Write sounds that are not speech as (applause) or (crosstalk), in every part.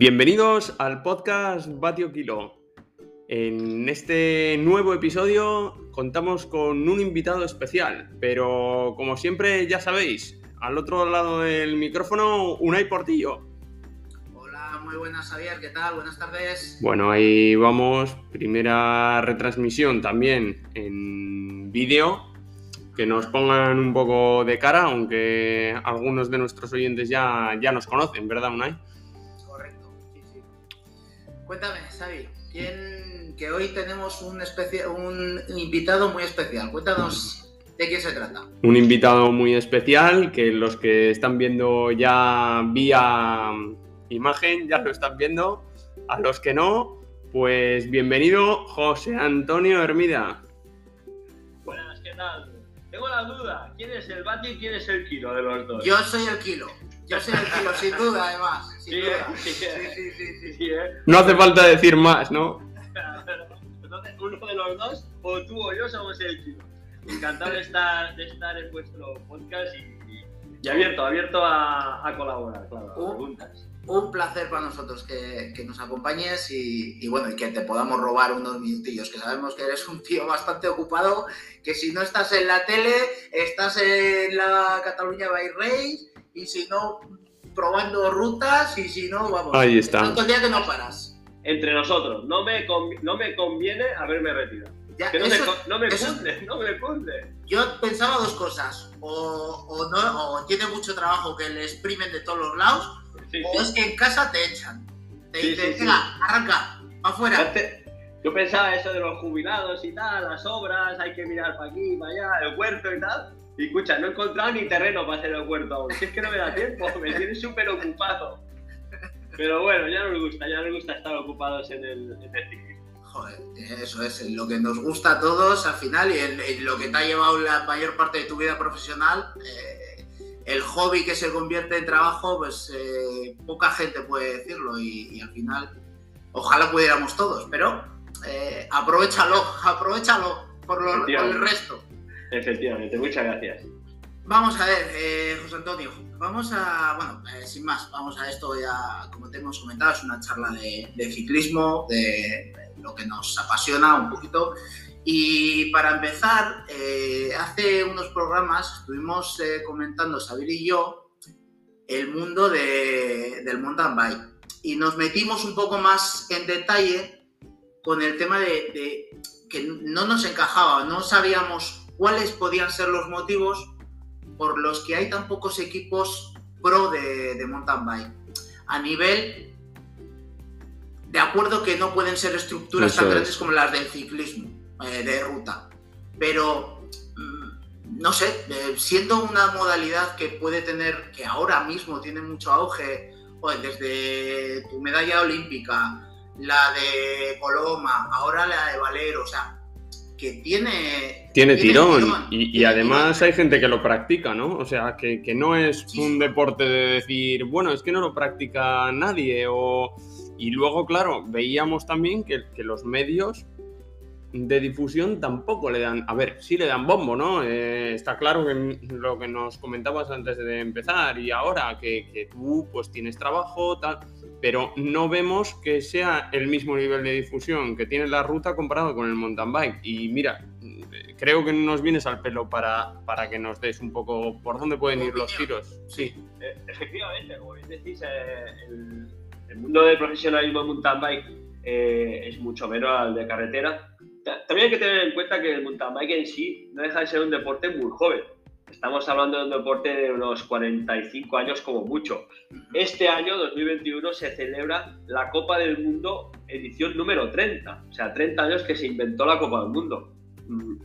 Bienvenidos al podcast Batio Kilo. En este nuevo episodio contamos con un invitado especial, pero como siempre ya sabéis, al otro lado del micrófono, Unai Portillo. Hola, muy buenas Javier, ¿qué tal? Buenas tardes. Bueno, ahí vamos, primera retransmisión también en vídeo, que nos pongan un poco de cara, aunque algunos de nuestros oyentes ya, ya nos conocen, ¿verdad, Unai? Cuéntame, Xavi, ¿quién, que hoy tenemos un, un invitado muy especial. Cuéntanos de quién se trata. Un invitado muy especial que los que están viendo ya vía imagen ya lo están viendo. A los que no, pues bienvenido José Antonio Hermida. Buenas, ¿qué tal? Tengo la duda, ¿quién es el bati y quién es el kilo de los dos? Yo soy el kilo. Yo soy el kilo, sin duda, además. Sin sí, duda. Sí, sí, sí, sí, ¿eh? No hace falta decir más, ¿no? (laughs) Entonces, uno de los dos, o tú o yo, somos el kilo. Encantado de estar, de estar en vuestro podcast y, y, abierto, abierto a, a colaborar, claro, a preguntas un placer para nosotros que, que nos acompañes y, y, bueno, y que te podamos robar unos minutillos, que sabemos que eres un tío bastante ocupado, que si no estás en la tele, estás en la Cataluña by Race y si no, probando rutas y si no, vamos. Ahí está. Tantos días que no paras. Entre nosotros, no me, no me conviene haberme retirado. Ya, que no, eso, me, no me eso, cunde, no me cunde. Yo pensaba dos cosas, o, o, no, o tiene mucho trabajo que le exprimen de todos los lados, sí, o sí. es que en casa te echan. Te Sí, dicen, sí, venga, arranca, afuera. Antes- Yo pensaba eso de los jubilados y tal, las obras, hay que mirar para aquí, para allá, el huerto y tal. Y escucha, no he encontrado ni terreno para hacer el huerto aún. Si es que no me da tiempo, (laughs) me tiene súper ocupado. Pero bueno, ya nos gusta, ya nos gusta estar ocupados en el, en el ciclismo. Joder, eso es lo que nos gusta a todos al final y en, en lo que te ha llevado la mayor parte de tu vida profesional. eh, el hobby que se convierte en trabajo, pues eh, poca gente puede decirlo y, y, al final, ojalá pudiéramos todos, pero eh, aprovechalo, (laughs) aprovechalo por, lo, por, el resto. Efectivamente, muchas gracias. Vamos a ver, eh, José Antonio, vamos a, bueno, eh, sin más, vamos a esto ya, como te hemos comentado, es una charla de, ciclismo, de, de, lo que nos apasiona un poquito. Y para empezar, eh, hace unos programas estuvimos eh, comentando, Sabir y yo, el mundo de, del mountain bike. Y nos metimos un poco más en detalle con el tema de, de que no nos encajaba, no sabíamos cuáles podían ser los motivos por los que hay tan pocos equipos pro de, de mountain bike. A nivel de acuerdo que no pueden ser estructuras Eso tan es. grandes como las del ciclismo eh, de ruta, pero mm, no sé, eh, siendo una modalidad que puede tener, que ahora mismo tiene mucho auge, pues desde tu medalla olímpica, la de Coloma, ahora la de Valero, o sea, que tiene... Tiene tirón, y, y tiene además tirón. hay gente que lo practica, ¿no? O sea, que, que no es Sí, un deporte de decir, bueno, es que no lo practica nadie, o... Y luego, claro, veíamos también que, que los medios de difusión tampoco le dan, a ver, sí le dan bombo, ¿no? Eh, está claro que lo que nos comentabas antes de empezar y ahora que, que tú pues tienes trabajo, tal, pero no vemos que sea el mismo nivel de difusión que tiene la ruta comparado con el mountain bike. Y mira, creo que nos vienes al pelo para, para que nos des un poco por dónde pueden ir los tiros. Sí, Eh, efectivamente, como bien decís, eh, el, el mundo del profesionalismo en mountain bike eh, es mucho menos al de carretera. Ta- También hay que tener en cuenta que el mountain bike en sí no deja de ser un deporte muy joven. Estamos hablando de un deporte de unos 45 años como mucho. Este año, 2021, se celebra la Copa del Mundo edición número 30. O sea, 30 años que se inventó la Copa del Mundo. Mm,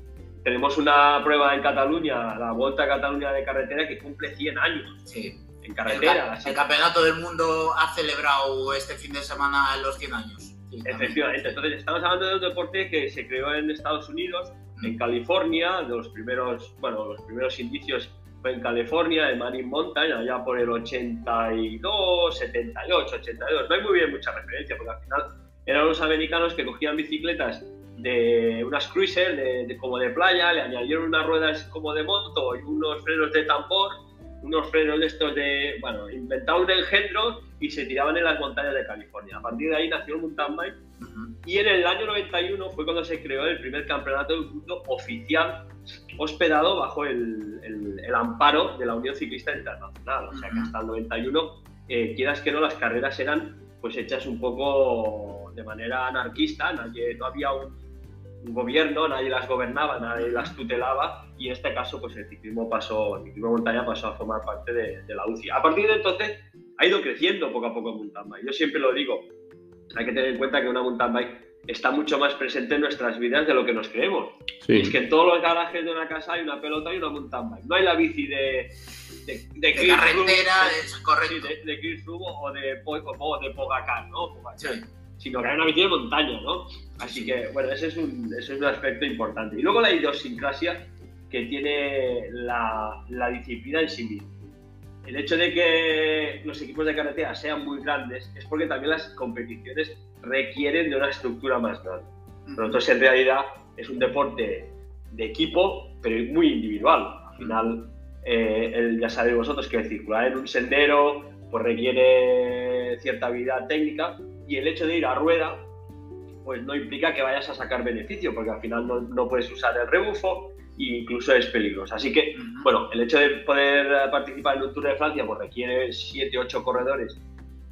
Tenemos una prueba en Cataluña, la Vuelta a Cataluña de carretera, que cumple 100 años Sí. en El, carretera. ca- así el Campeonato del Mundo ha celebrado este fin de semana los 100 años. Efectivamente, entonces estamos hablando de un deporte que se creó en Estados Unidos, en California, de los primeros, bueno, los primeros indicios fue en California, en Marine Mountain, allá por el 82, 78, 82. No hay muy bien mucha referencia, porque al final eran los americanos que cogían bicicletas de unas cruiser de, de- como de playa, le añadieron unas ruedas como de moto y unos frenos de tambor, unos frenos de estos de, bueno, inventaron un engendro y se tiraban en las montañas de California. A partir de ahí nació el mountain bike Ujú. y en el año 91 fue cuando se creó el primer campeonato del mundo oficial hospedado bajo el, el- el amparo de la Unión Ciclista Internacional. O sea que Ujú. hasta el 91, eh, quieras que no, las carreras eran pues hechas un poco de manera anarquista, nadie, no había un, un gobierno, nadie las gobernaba, nadie las tutelaba y en este caso pues el ciclismo pasó, el ciclismo de montaña pasó a formar parte de, de la UCI. A partir de entonces ha ido creciendo poco a poco el mountain bike. Yo siempre lo digo, hay que tener en cuenta que una mountain bike está mucho más presente en nuestras vidas de lo que nos creemos. Sí. Es que en todos los garajes de una casa hay una pelota y una mountain bike. No hay la bici de, de, de De carretera, es sí, correcto. de, de Chris o de, Po- o de Pogacar, ¿no? Pogacar. Sí. Sino que hay una bici de montaña, ¿no? Así que, bueno, ese es un, ese es un aspecto importante. Y luego la idiosincrasia que tiene la, la disciplina en sí misma. El hecho de que los equipos de carretera sean muy grandes es porque también las competiciones requieren de una estructura más grande. Pero entonces en realidad es un deporte de equipo, pero muy individual. Al final, eh, el- ya sabéis vosotros que circular en un sendero pues requiere cierta habilidad técnica y el hecho de ir a rueda pues no implica que vayas a sacar beneficio, porque al final no, no puedes usar el rebufo e incluso es peligroso. Así que, bueno, el hecho de poder eh, participar en un Tour de Francia pues requiere 7, 8 corredores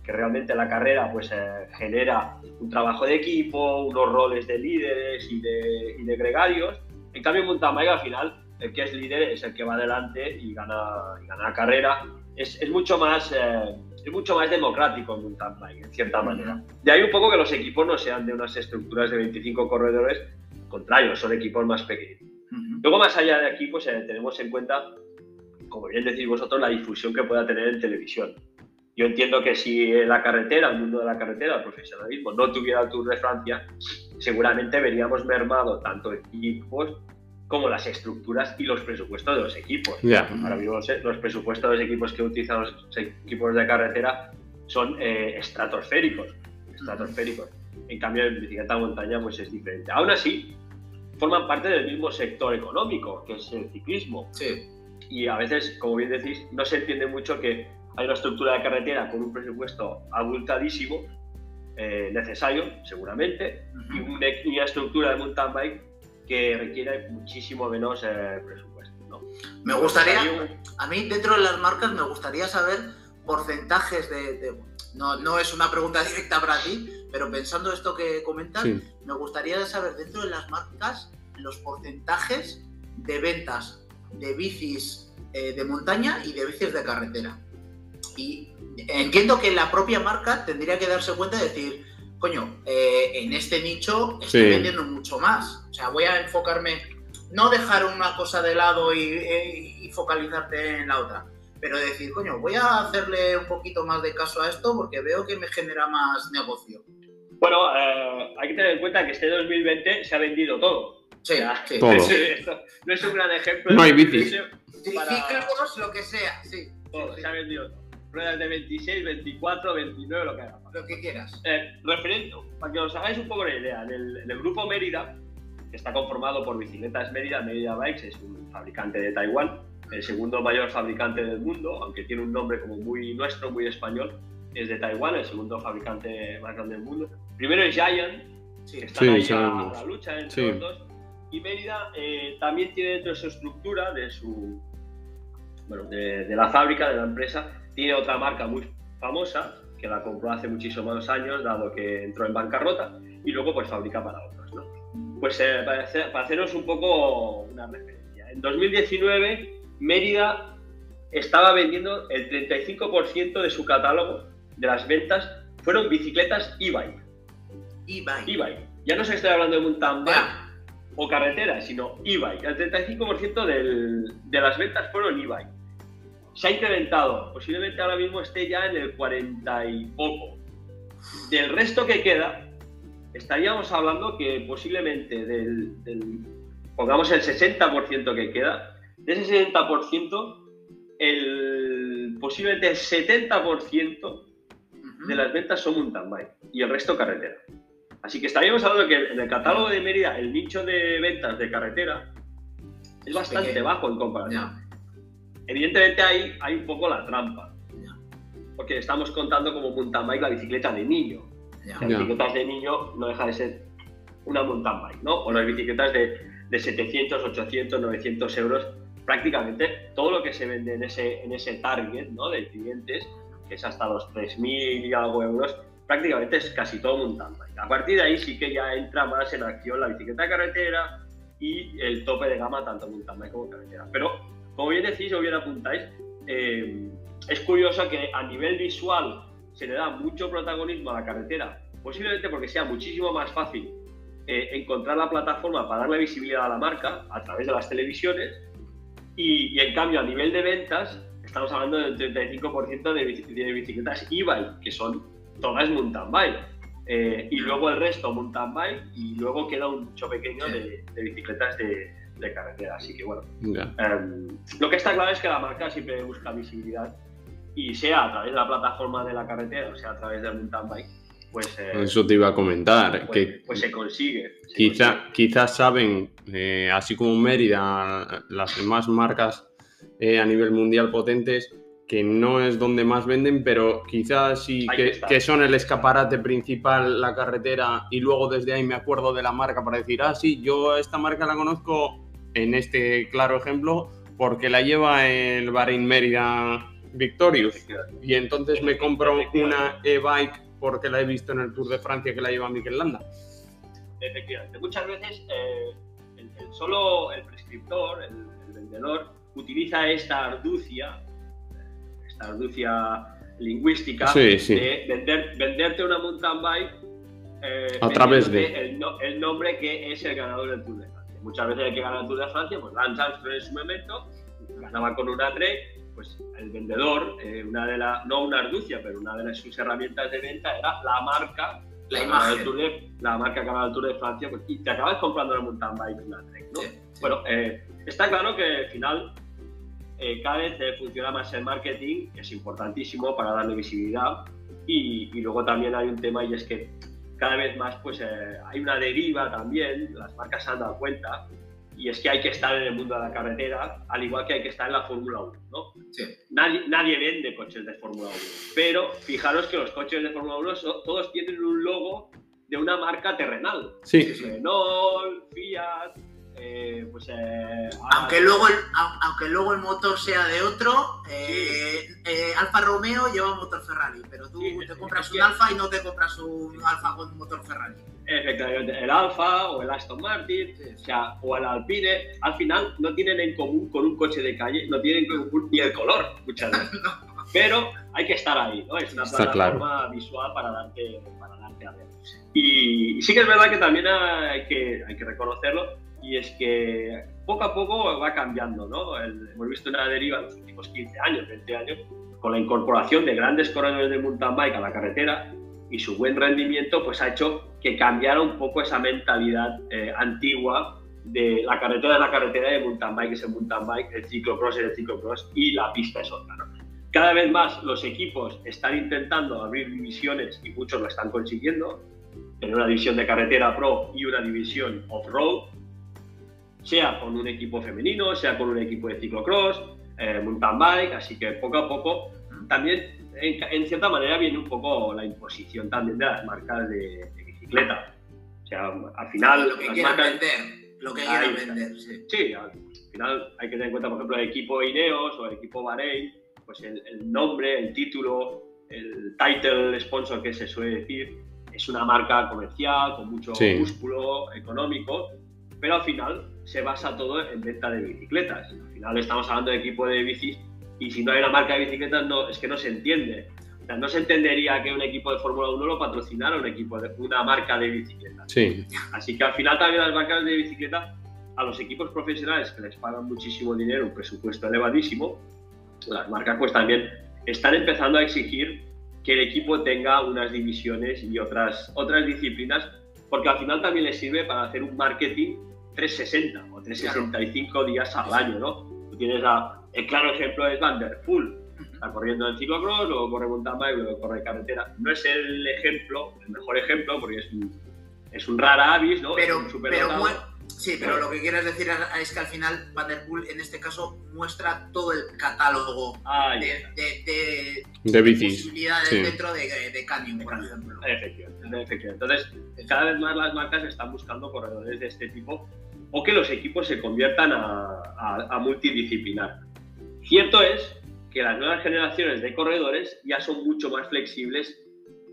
que realmente la carrera pues eh, genera un trabajo de equipo, unos roles de líderes y de, y de gregarios. En cambio, en mountain bike al final el que es líder es el que va adelante y gana, y gana la carrera. Es, es mucho más, eh, es mucho más democrático en mountain bike, en cierta manera. De ahí un poco que los equipos no sean de unas estructuras de 25 corredores, al contrario, son equipos más pequeños. Luego, más allá de aquí, pues eh, tenemos en cuenta, como bien decís vosotros, la difusión que pueda tener en televisión. Yo entiendo que si la carretera, el mundo de la carretera, el profesionalismo, no tuviera el Tour de Francia, seguramente veríamos mermado tanto equipos como las estructuras y los presupuestos de los equipos. Ya. Ahora mismo los, presupuestos de los equipos que utilizan los equipos de carretera son eh, estratosféricos, estratosféricos. En cambio, en bicicleta de montaña pues es diferente. Aún así, forman parte del mismo sector económico, que es el ciclismo. Sí. Y a veces, como bien decís, no se entiende mucho que hay una estructura de carretera con un presupuesto abultadísimo, eh, necesario, seguramente, y Ujú. una, y una estructura de mountain bike que requiere muchísimo menos eh, presupuesto. ¿no? Me gustaría, a mí dentro de las marcas me gustaría saber porcentajes de... de- no, no es una pregunta (laughs) directa para ti, pero pensando esto que comentas, Sí. me gustaría saber dentro de las marcas los porcentajes de ventas de bicis eh, de montaña y de bicis de carretera. Y entiendo que la propia marca tendría que darse cuenta de decir, coño, eh, en este nicho estoy Sí. vendiendo mucho más. O sea, voy a enfocarme, no dejar una cosa de lado y, y focalizarte en la otra, pero decir, coño, voy a hacerle un poquito más de caso a esto porque veo que me genera más negocio. Bueno, eh, hay que tener en cuenta que este 2020 se ha vendido todo. Sí, O sea, sí. Todo. (laughs) esto no es un gran ejemplo. No hay. Sí, para- lo que sea, sí. Todo, Sí, sí. se ha vendido todo. Ruedas de 26, 24, 29, lo que haga. Lo que quieras. Eh, referente, para que os hagáis un poco la idea, en el, en el grupo Mérida, que está conformado por Bicicletas Mérida, Mérida Bikes es un fabricante de Taiwán, el segundo mayor fabricante del mundo, aunque tiene un nombre como muy nuestro, muy español, es de Taiwán, el segundo fabricante más grande del mundo. Primero es Giant, Sí. que están Sí, ahí a, sabemos. a la lucha entre Sí. los dos. Y Mérida eh, también tiene dentro de su estructura, de su bueno, de, de la fábrica, de la empresa, tiene otra marca muy famosa, que la compró hace muchísimos años, dado que entró en bancarrota, y luego pues fabrica para otros. ¿no? Pues eh, para, hacer- para haceros un poco una referencia, en 2019 Mérida estaba vendiendo el 35% de su catálogo de las ventas fueron bicicletas e-bike. E-bike. E-bike. Ya no se estoy hablando de bike Ya. o carretera, sino e-bike. El 35% del- de las ventas fueron e-bike. Se ha incrementado, posiblemente ahora mismo esté ya en el 40 y poco. Del resto que queda, estaríamos hablando que posiblemente del, del- pongamos el 60% que queda, de ese 60%, el, posiblemente el 70% Ujú. de las ventas son mountain bike y el resto carretera. Así que estaríamos hablando que en el catálogo de Mérida el nicho de ventas de carretera es bastante bajo en comparación. Evidentemente ahí hay un poco la trampa. Porque estamos contando como mountain bike la bicicleta de niño. Ya. Las bicicletas de niño no deja de ser una mountain bike, ¿no? O las bicicletas de, de 700, 800, 900 euros, prácticamente todo lo que se vende en ese, en ese target, ¿no? De clientes, que es hasta los 3.000 y algo euros, prácticamente es casi todo mountain bike. A partir de ahí sí que ya entra más en acción la bicicleta de carretera y el tope de gama tanto mountain bike como carretera. Pero, como bien decís o bien apuntáis, eh, es curioso que a nivel visual se le da mucho protagonismo a la carretera, posiblemente porque sea muchísimo más fácil eh, encontrar la plataforma para darle visibilidad a la marca a través de las televisiones y, y en cambio a nivel de ventas estamos hablando del 35% de, bici- de bicicletas e-bike, que son todas mountain bike. Eh, y luego el resto mountain bike y luego queda un mucho pequeño de, de bicicletas de, de carretera. Así que bueno, Ya. Em, lo que está claro es que la marca siempre busca visibilidad y sea a través de la plataforma de la carretera o sea a través del mountain bike, pues, eh, Eso te iba a comentar, pues, que pues se consigue. se quizá, quizás saben, eh, así como Mérida, las demás marcas eh, a nivel mundial potentes, que no es donde más venden, pero quizás sí que, que son el escaparate principal, la carretera, y luego desde ahí me acuerdo de la marca para decir, ah, sí, yo esta marca la conozco en este claro ejemplo, porque la lleva el Bahrein Mérida Victorious. Y entonces me compro una e-bike porque la he visto en el Tour de Francia que la lleva Mikel Landa. Efectivamente. Muchas veces eh, el, el solo el prescriptor, el, el vendedor, utiliza esta arducia, eh, esta arducia lingüística Sí, sí. de vender- venderte una mountain bike eh, A través de- el, no- el nombre que es el ganador del Tour de. Muchas veces el que gana el Tour de Francia, pues Lance Armstrong en su momento, ganaba con una trek, pues el vendedor, eh, una de la, no una arducia, pero una de las- sus herramientas de venta era la marca La imagen. Tour de- la marca que ganaba el Tour de Francia, pues, y te acabas comprando una mountain bike, una trek, ¿no? Sí, sí. Bueno, eh, está claro que al final eh, cada vez eh, funciona más el marketing, que es importantísimo para darle visibilidad. Y, y luego también hay un tema y es que cada vez más pues, eh, hay una deriva también, las marcas se han dado cuenta, y es que hay que estar en el mundo de la carretera, al igual que hay que estar en la Fórmula 1. ¿no? Sí. Nadie, nadie vende coches de Fórmula 1, pero fijaros que los coches de Fórmula 1 so- todos tienen un logo de una marca terrenal. Sí, Sí, sí. Renault, Fiat, eh, pues... eh, Aunque luego, el, au- aunque luego el motor sea de otro, eh, eh, Alfa Romeo lleva un motor Ferrari, pero tú Sí, te compras que- un Alfa y no te compras un Alfa con un motor Ferrari. Efectivamente, el Alfa o el Aston Martin, o, sea, o el Alpine, al final no tienen en común con un coche de calle, no tienen en común ni el color muchas veces. (laughs) Pero hay que estar ahí, ¿no? Es una Está plataforma visual para darte, para darte a ver. Y sí que es verdad que también hay que, hay que reconocerlo, y es que poco a poco va cambiando, ¿no? El- hemos visto una deriva en los últimos 15 años, 20 años, con la incorporación de grandes corredores de mountain bike a la carretera y su buen rendimiento pues ha hecho que cambiara un poco esa mentalidad eh, antigua de la carretera es la carretera el mountain bike es el mountain bike, el ciclocross es el ciclocross y la pista es otra. ¿no? Cada vez más los equipos están intentando abrir divisiones y muchos lo están consiguiendo, tener una división de carretera pro y una división off-road, sea con un equipo femenino, sea con un equipo de ciclocross, eh, mountain bike, así que poco a poco también en, en cierta manera viene un poco la imposición también de las marcas de, de bicicleta. O sea, al final lo que las quieran marcas- vender, lo que quieran vender, sí. Sí, al final hay que tener en cuenta, por ejemplo, el equipo Ineos o el equipo Bahrein, pues el, el nombre, el título, el title sponsor que se suele decir, es una marca comercial con mucho Sí. músculo económico, pero al final se basa todo en venta de bicicletas. Al final estamos hablando de equipo de bicis y si no hay una marca de bicicletas no, es que no se entiende. O sea, no se entendería que un equipo de Fórmula 1 lo patrocinara un equipo de, una marca de bicicletas. sí, Así que al final también las marcas de bicicleta, a los equipos profesionales que les pagan muchísimo dinero, un presupuesto elevadísimo, las marcas pues también están empezando a exigir que el equipo tenga unas divisiones y otras, otras disciplinas, porque al final también les sirve para hacer un marketing 360 o 365 días al año, ¿no? Tú tienes a, el claro ejemplo es Van der Poel, está corriendo en ciclocross, luego corre mountain bike, luego corre carretera. No es el ejemplo, el mejor ejemplo, porque es un, es un rara avis, ¿no? Pero, es un pero, Sí, pero lo que quieres decir es que al final Van Der Poel en este caso muestra todo el catálogo Ah, de, de, de- De de bicis. posibilidades sí. dentro de, de Canyon, por ejemplo. Efectivamente, efectivamente. Entonces, cada vez más las marcas están buscando corredores de este tipo o que los equipos se conviertan a, a- a multidisciplinar. Cierto es que las nuevas generaciones de corredores ya son mucho más flexibles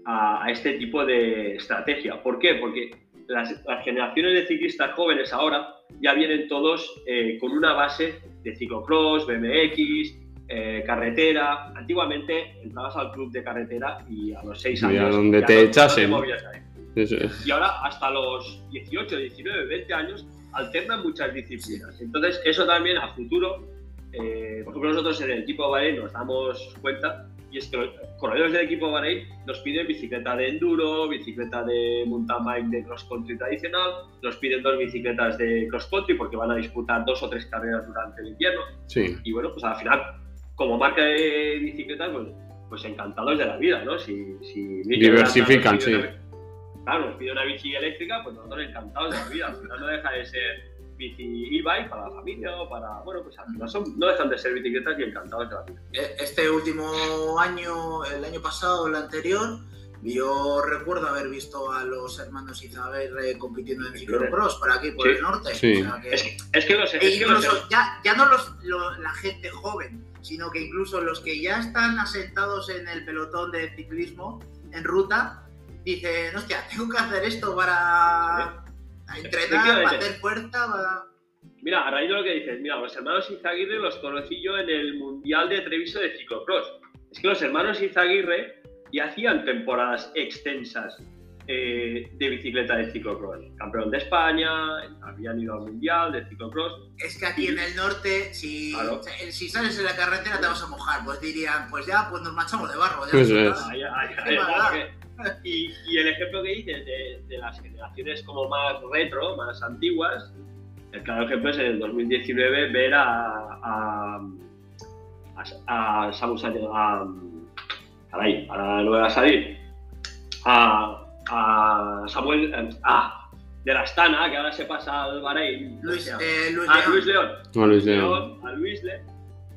a, a este tipo de estrategia. ¿Por qué? Porque las, las generaciones de ciclistas jóvenes ahora ya vienen todos eh, con una base de ciclocross, BMX, eh, carretera. Antiguamente entrabas al club de carretera y a los 6 Y a años donde ya te no- no echasen. de ahí. Eso es. Y ahora hasta los 18, 19, 20 años alternan muchas disciplinas. Entonces eso también a futuro, eh, por ejemplo nosotros en el equipo Bahrein nos damos cuenta y es que los corredores del equipo Bahrein nos piden bicicleta de enduro, bicicleta de mountain bike de cross country tradicional, nos piden dos bicicletas de cross country porque van a disputar dos o tres carreras durante el invierno Sí. y bueno, pues al final, como marca de bicicletas, pues, pues encantados de la vida, ¿no? Si, si Diversifican, sí. una- claro, nos pide una bici eléctrica, pues nosotros encantados de la vida. Al final no deja de ser bici e-bike para la familia o para, bueno, pues al final son, no dejan de ser bicicletas y encantados de la vida. Eh, Este último año, el año pasado, el anterior, yo recuerdo haber visto a los hermanos Izaguirre compitiendo en ciclocross por aquí, por Sí. el norte. Sí. O sea que- Es que, es que los... e Es que los incluso ya, ya no los, lo- la gente joven, sino que incluso los que ya están asentados en el pelotón de ciclismo en ruta, dicen, hostia, tengo que hacer esto para entrenar, para Efectivamente. hacer fuerza, para... Mira, a raíz de lo que dices, mira, los hermanos Izaguirre los conocí yo en el Mundial de Treviso de Ciclocross. Es que los hermanos Izaguirre ya hacían temporadas extensas eh, de bicicleta de ciclocross. Campeón de España, habían ido al Mundial de Ciclocross. Es que aquí en el norte, si, Claro. si sales en la carretera te vas a mojar, pues dirían, pues ya, pues nos manchamos de barro. ya Eso está. es. Ahí- ahí- Qué (laughs) y, y el ejemplo que dices de, de las generaciones como más retro, más antiguas, el claro ejemplo es en el 2019 ver a, a, a, a Samu Sánchez, a, caray, ahora no me va a salir, a, a Samuel, eh, ah, de la Astana, que ahora se pasa al Bahrein. Luis, eh, Luis León. Luis León. No, Luis León. León, a Luisle,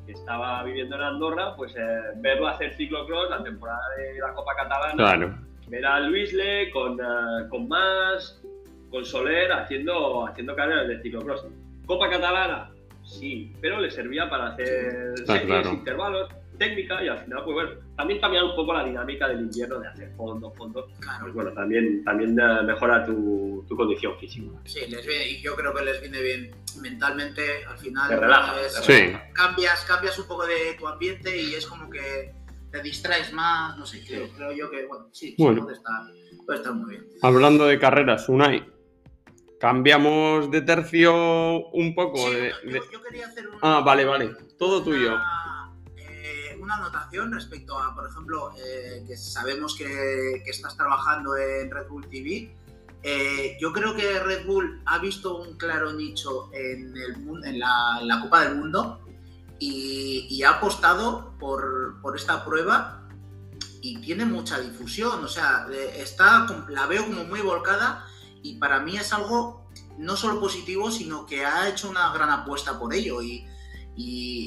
que estaba viviendo en Andorra, pues eh, verlo hacer ciclocross la temporada de la Copa Catalana, Claro. Ver a Luisle con, eh, con más, con Soler haciendo, haciendo carreras de ciclocross. Copa Catalana, sí, pero le servía para hacer series, claro. intervalos, técnica y al final, pues bueno, también cambiar un poco la dinámica del invierno de hacer fondo, fondo, Claro. pues bueno, también, también eh, mejora tu, tu condición física. Sí, les viene, y yo creo que les viene bien mentalmente, al final. Te relaja, es- te Sí. cambias, cambias un poco de tu ambiente y es como que te distraes más, no sé, creo, creo yo que, bueno, sí, sí, puede, estar, puede estar muy bien. Hablando de carreras, Unai. Cambiamos de tercio un poco. Sí, de- yo, de- yo quería hacer un- Ah, vale, vale. Todo tuyo. Una, eh, una anotación respecto a, por ejemplo, eh, que sabemos que, que estás trabajando en Red Bull TV. Eh, yo creo que Red Bull ha visto un claro nicho en, el, mun- en, la, en la Copa del Mundo y, ha apostado por, por esta prueba y tiene mucha difusión. O sea, está, la veo como muy volcada y para mí es algo no solo positivo, sino que ha hecho una gran apuesta por ello. Y,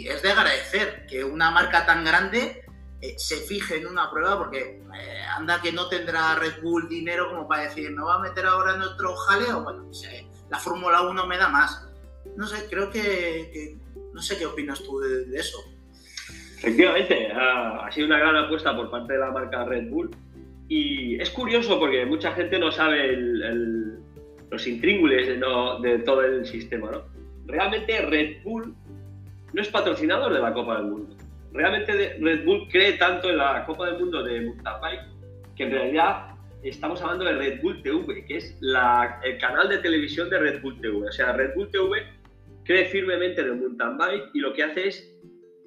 es de agradecer que una marca tan grande eh, se fije en una prueba porque eh, anda que no tendrá Red Bull dinero como para decir, me va a meter ahora en otro jaleo. Bueno, pues, eh, la Fórmula 1 me da más. No sé, creo que- no sé qué opinas tú de, de eso. Efectivamente, ha, ha sido una gran apuesta por parte de la marca Red Bull. Y es curioso porque mucha gente no sabe el- el- los intríngulis de, no- de todo el sistema. ¿no? Realmente Red Bull no es patrocinador de la Copa del Mundo. Realmente Red Bull cree tanto en la Copa del Mundo de bike que en realidad estamos hablando de Red Bull TV, que es la- el canal de televisión de Red Bull TV. O sea, Red Bull TV cree firmemente en el mountain bike y lo que hace es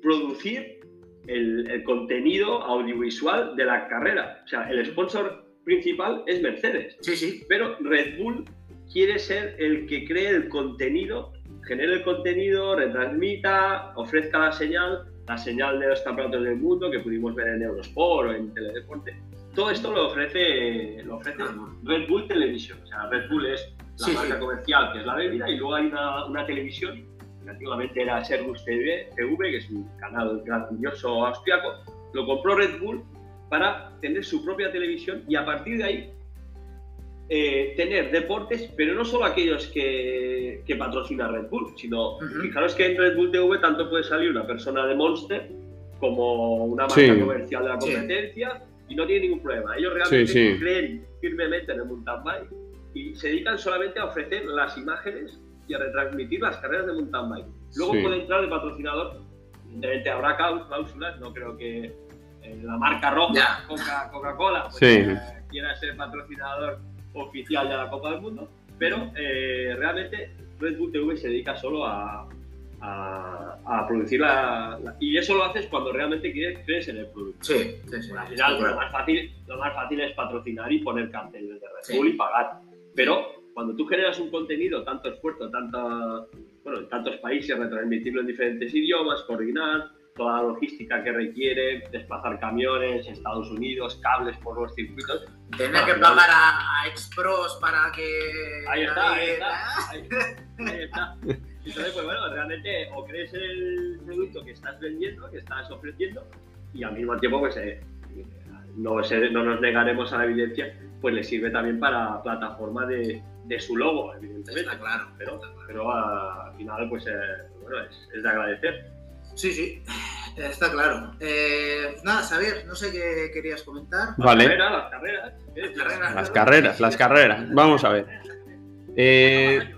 producir el, el contenido audiovisual de la carrera. O sea, el sponsor principal es Mercedes, Sí, sí. pero Red Bull quiere ser el que cree el contenido, genere el contenido, retransmita, ofrezca la señal, la señal de los campeonatos del mundo que pudimos ver en Eurosport o en Teledeporte. Todo esto lo ofrece, lo ofrece Red Bull Television. O sea, Red Bull es la Sí, marca sí. comercial que es la bebida y luego hay una, una televisión que antiguamente era Servus TV, TV, que es un canal grandioso austriaco, lo compró Red Bull para tener su propia televisión y a partir de ahí eh, tener deportes, pero no solo aquellos que, que patrocina Red Bull, sino Ujú. fijaros que en Red Bull TV tanto puede salir una persona de Monster como una marca Sí. comercial de la competencia y no tiene ningún problema. Ellos realmente creen firmemente en el mountain bike y se dedican solamente a ofrecer las imágenes y a retransmitir las carreras de mountain bike. Luego Sí. puede entrar de patrocinador, evidentemente habrá cláusulas, no creo que eh, la marca roja. Coca- Coca-Cola, pues, Sí. eh, quiera ser patrocinador oficial de la Copa del Mundo, pero eh, realmente Red Bull TV se dedica solo a, a- a producir la, la- Y eso lo haces cuando realmente quieres, crees en el producto. Sí, sí, sí. Al final, Claro. lo más, fácil, lo más fácil es patrocinar y poner carteles de Red Sí. Bull y pagar. Pero cuando tú generas un contenido, tanto esfuerzo, tanta, bueno, en tantos países, retransmitirlo en diferentes idiomas, coordinar, toda la logística que requiere, desplazar camiones, Estados Unidos, cables por los circuitos. Tener que pagar a, a Expros para que. Ahí está, ahí está. Ahí, ahí está. Entonces, pues bueno, realmente o crees el producto que estás vendiendo, que estás ofreciendo, y al mismo tiempo, pues eh, no, se- no nos negaremos a la evidencia, pues le sirve también para plataforma de, de su logo, evidentemente. Está claro. Pero, está claro. pero al final, pues eh, bueno, es, es de agradecer. Sí, sí, está claro. Eh, nada, Xavier, no sé qué querías comentar. Vale. Las carreras, las carreras. Las carreras, las carreras. Vamos a ver. Eh.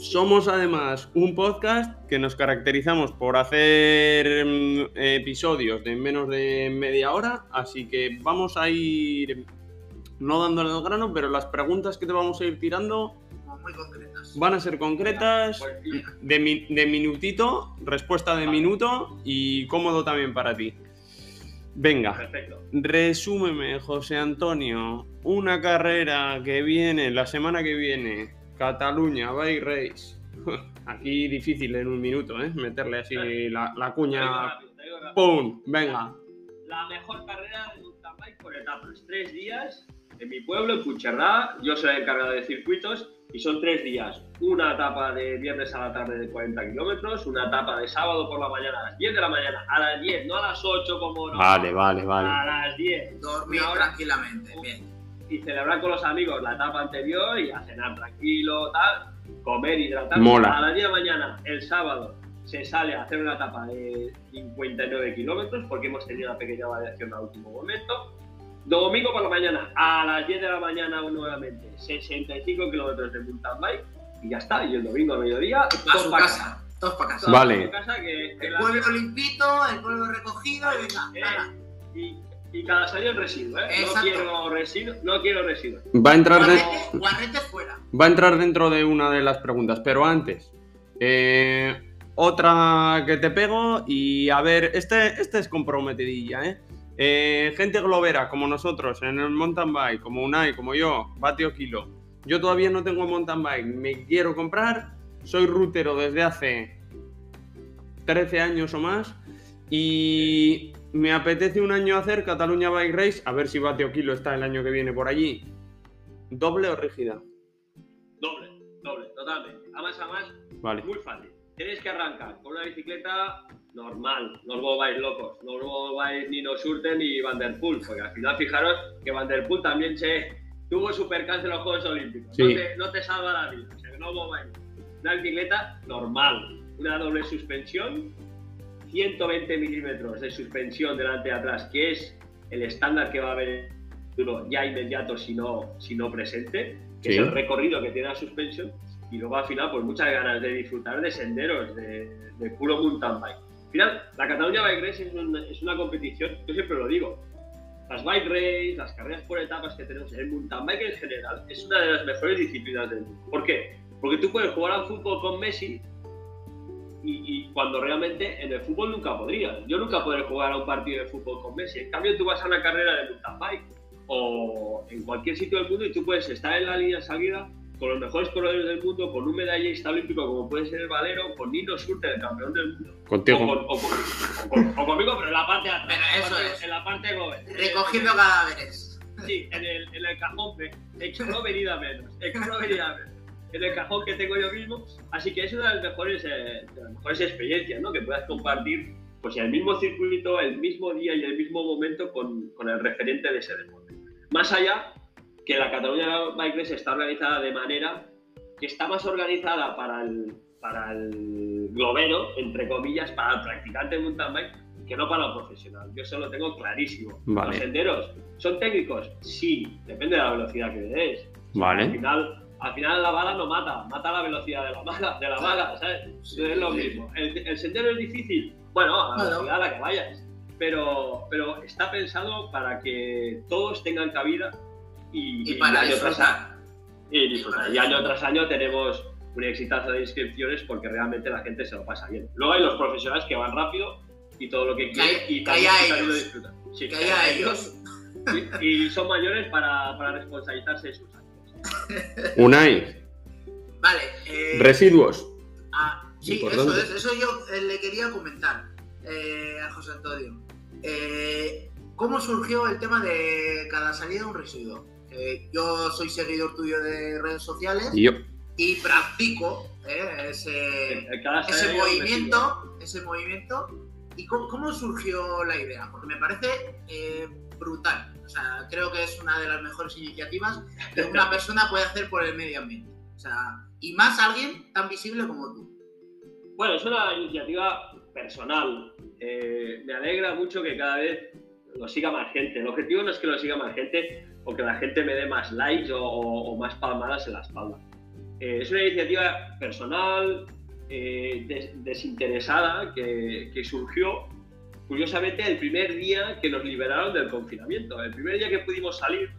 Somos además un podcast que nos caracterizamos por hacer mm, episodios de menos de media hora, así que vamos a ir no dándole el grano, pero las preguntas que te vamos a ir tirando Como muy concretas. van a ser concretas, de, mi- de minutito, respuesta de minuto y cómodo también para ti. Venga, Perfecto. resúmeme, José Antonio, una carrera que viene la semana que viene, Cataluña Bike Race. (laughs) Aquí difícil en un minuto, ¿eh? Meterle así la, la cuña. ¡Pum! Venga. la mejor carrera de mountain bike por etapas. Tres días en mi pueblo, en Pucherrá. Yo soy el encargado de circuitos y son tres días. Una etapa de viernes a la tarde de 40 kilómetros, una etapa de sábado por la mañana a las 10 de la mañana, a las 10, no a las 8 como no. Vale, vale, vale. A las 10. Dormir tranquilamente. Bien. Y celebrar con los amigos la etapa anterior y a cenar tranquilo, tal. Comer, hidratar. Mola. A las 10 de la mañana, el sábado, se sale a hacer una etapa de 59 kilómetros porque hemos tenido una pequeña variación al último momento. Domingo por la mañana, a las 10 de la mañana nuevamente, 65 kilómetros de mountain bike y ya está. Y el domingo a mediodía, A todos su para casa. Todos para casa. Vale. para casa, que- que El la- pueblo limpito, el pueblo recogido y venga. Eh, y, y el residuo, ¿eh? No quiero residuo, no quiero residuo. Va a entrar de- Guarrete, guarrete fuera. Va a entrar dentro de una de las preguntas, pero antes, eh, otra que te pego y a ver, este, este es comprometidilla, ¿eh? Eh, Gente globera como nosotros en el mountain bike, como Unai, como yo, Batio Kilo. Yo todavía no tengo mountain bike, me quiero comprar, soy rutero desde hace 13 años o más y me apetece un año hacer Cataluña Bike Race, a ver si Batio Kilo está el año que viene por allí. ¿Doble o rígida? Doble, doble, totalmente. A más a más, Vale. muy fácil. Tenéis que arrancar con una bicicleta normal, no os volváis locos, no os volváis ni no Surten ni Van Der Poel, porque al final fijaros que Van Der Poel también se tuvo supercáncer en los Juegos Olímpicos. Sí. No, te, no te salva la vida, o sea no os volváis. Una bicicleta normal, una doble suspensión, 120 milímetros de suspensión delante y atrás, que es el estándar que va a haber ya inmediato si no, si no presente, que Sí. es el recorrido que tiene la suspensión, y luego al final pues muchas ganas de disfrutar de senderos, de, de puro mountain bike. Al final, la Cataluña Bike Race es una, es una competición, yo siempre lo digo, las bike race, las carreras por etapas que tenemos, el mountain bike en general, es una de las mejores disciplinas del mundo. ¿Por qué? Porque tú puedes jugar al fútbol con Messi y, y cuando realmente en el fútbol nunca podrías. Yo nunca podré jugar a un partido de fútbol con Messi. En cambio, tú vas a una carrera de mountain bike o en cualquier sitio del mundo y tú puedes estar en la línea de salida con los mejores corredores del mundo, con un medallista olímpico como puede ser el Valero, con Nino Schurter, el campeón del mundo. O, Contigo. con- o con- o con- o conmigo, pero en la parte de atrás, Pero eso en la parte- es. en la parte global. Recogiendo cadáveres. sí, en el, en el cajón me expro venida menos, expro venida menos. En el cajón que tengo yo mismo. Así que es una de las mejores, eh, de las mejores experiencias, ¿no? Que puedas compartir pues en el mismo circuito, el mismo día y el mismo momento con, con el referente de ese deporte. Más allá que la Cataluña Bike Race está organizada de manera que está más organizada para el, para el globero, entre comillas, para el practicante de mountain bike, que no para el profesional. Yo eso lo tengo clarísimo. Vale. Los senderos, ¿son técnicos? Sí, depende de la velocidad que le des. Al Vale. final, al final la bala no mata, mata la velocidad de la bala, de la bala ¿sabes? Sí, es lo sí. mismo. ¿El, el sendero es difícil? Bueno, a la velocidad a la que vayas. Pero, pero está pensado para que todos tengan cabida y, Y para año tras disfrutar. y disfrutar. Y año tras año tenemos un exitazo de inscripciones porque realmente la gente se lo pasa bien. Luego hay los profesionales que van rápido y todo lo que quieren y también ellos. disfrutan. Sí, Que haya ellos. Y, y son mayores para, para responsabilizarse de sus. (laughs) Unai, Vale. eh, residuos. Ah, sí, Importante. eso es, eso yo eh, le quería comentar eh, a José Antonio. Eh, ¿Cómo surgió el tema de cada salida un residuo? Eh, yo soy seguidor tuyo de redes sociales Y yo. y practico eh, ese, movimiento, ese movimiento. ¿Y cómo, cómo surgió la idea? Porque me parece eh, brutal. Sea, creo que es una de las mejores iniciativas que una persona puede hacer por el medio ambiente. O sea, y más alguien tan visible como tú. Bueno, es una iniciativa personal. Eh, me alegra mucho que cada vez lo siga más gente. El objetivo no es que lo siga más gente o que la gente me dé más likes o, o- o más palmadas en la espalda. Eh, es una iniciativa personal, eh, des- desinteresada, que, que surgió curiosamente el primer día que nos liberaron del confinamiento. El primer día que pudimos salir,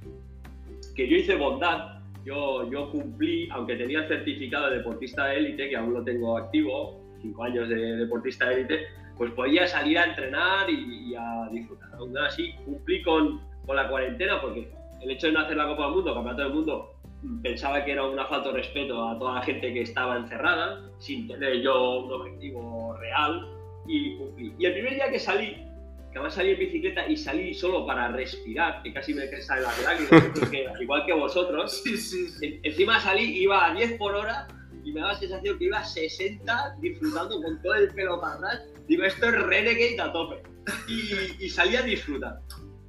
que yo hice bondad, yo, yo cumplí, aunque tenía el certificado de deportista de élite, que aún lo tengo activo, cinco años de deportista de élite, pues podía salir a entrenar y, a disfrutar. Aún así, cumplí con, con la cuarentena porque el hecho de no hacer la Copa del Mundo, Campeonato del Mundo, pensaba que era una falta de respeto a toda la gente que estaba encerrada, sin tener yo un objetivo real, y cumplí. Y el primer día que salí, que además salí en bicicleta y salí solo para respirar, que casi me sale la lágrimas, (laughs) igual que vosotros, Sí, sí, sí. en- Encima salí, iba a 10 por hora y me daba la sensación que iba a 60 disfrutando con todo el pelo para atrás. Digo, esto es Renegade a tope. Y, y salí a disfrutar.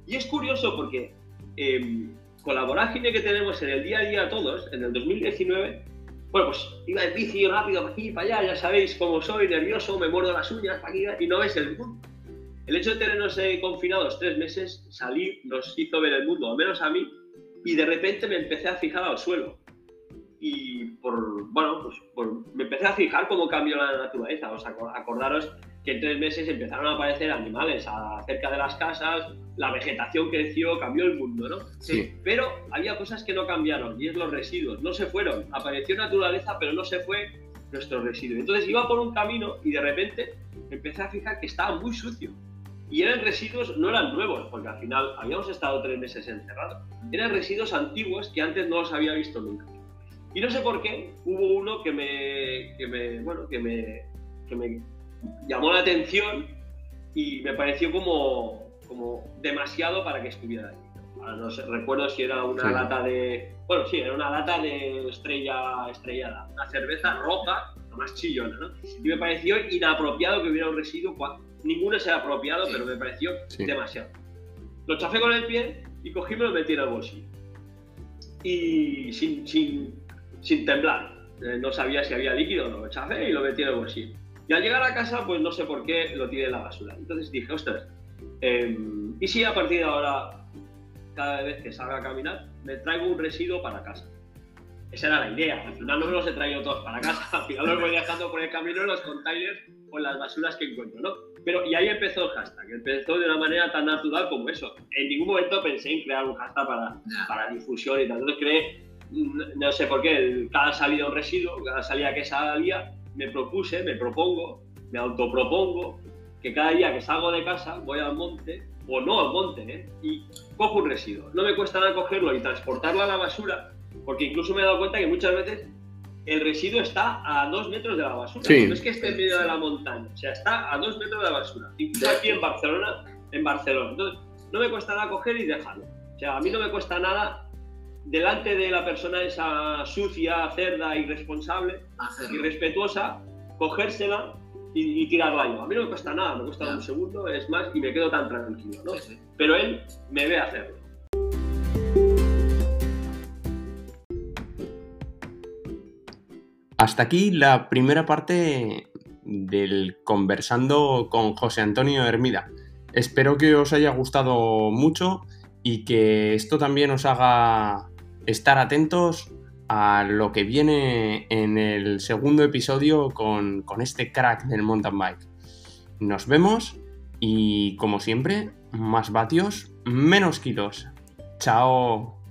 Y es curioso porque em, con la vorágine que tenemos en el día a día todos, en el 2019, bueno, pues iba en bici rápido para aquí y para allá, ya sabéis cómo soy, nervioso, me muerdo las uñas para aquí y no ves el mundo. El hecho de tenernos eh, confinados tres meses, salir, nos hizo ver el mundo, al menos a mí, y de repente me empecé a fijar al suelo. Y por, bueno, pues por- me empecé a fijar cómo cambió la naturaleza. Os aco- acordaros que en tres meses empezaron a aparecer animales a- cerca de las casas, la vegetación creció, cambió el mundo, ¿no? Sí. Pero había cosas que no cambiaron, y es los residuos. No se fueron. Apareció naturaleza, pero no se fue nuestro residuo. Entonces iba por un camino y de repente empecé a fijar que estaba muy sucio. Y eran residuos, no eran nuevos, porque al final habíamos estado tres meses encerrados. Eran residuos antiguos que antes no los había visto nunca. Y no sé por qué, hubo uno que me, que me, bueno, que me, que me llamó la atención y me pareció como, como demasiado para que estuviera ahí. Ahora no sé, recuerdo si era una Sí. lata de. Bueno, sí, era una lata de estrella estrellada, una cerveza roja, la más chillona, ¿no? Y me pareció inapropiado que hubiera un residuo. Ninguno se ha apropiado, Sí. pero me pareció Sí. demasiado. Lo chafé con el pie y cogí y me lo metí en el bolsillo. Y sin, sin, sin temblar. Eh, no sabía si había líquido o no. Lo chafé y lo metí en el bolsillo. Y al llegar a casa, pues no sé por qué lo tiré en la basura. Entonces dije, ostras, em, ¿y si a partir de ahora, cada vez que salga a caminar, me traigo un residuo para casa? Esa era la idea. Al final no me los he traído todos para casa. Al final los voy dejando por el camino en los containers o en las basuras que encuentro, ¿no? Pero y ahí empezó el hashtag. Empezó de una manera tan natural como eso. En ningún momento pensé en crear un hashtag para, para difusión y tal. Entonces creé, no, no sé por qué, el- cada salida un residuo, cada salida que salía, me propuse, me propongo, me autopropongo que cada día que salgo de casa voy al monte, o no al monte, ¿eh? y cojo un residuo. No me cuesta nada cogerlo y transportarlo a la basura, porque incluso me he dado cuenta que muchas veces el residuo está a dos metros de la basura. Sí. No es que esté en medio de la montaña, o sea, está a dos metros de la basura. Incluso aquí en Barcelona, en Barcelona. Entonces, no me cuesta nada coger y dejarlo. O sea, sea, a mí no me cuesta nada delante de la persona esa sucia, cerda, irresponsable, Hacerlo. irrespetuosa, cogérsela y, y tirarla yo. A mí no me cuesta nada, me cuesta Ya. un segundo, es más, y me quedo tan tranquilo, ¿no? Sí, sí. Pero él me ve hacerlo. Hasta aquí la primera parte del conversando con José Antonio Hermida. Espero que os haya gustado mucho y que esto también os haga estar atentos a lo que viene en el segundo episodio con, con este crack del mountain bike. Nos vemos y como siempre, más vatios, menos kilos. Chao.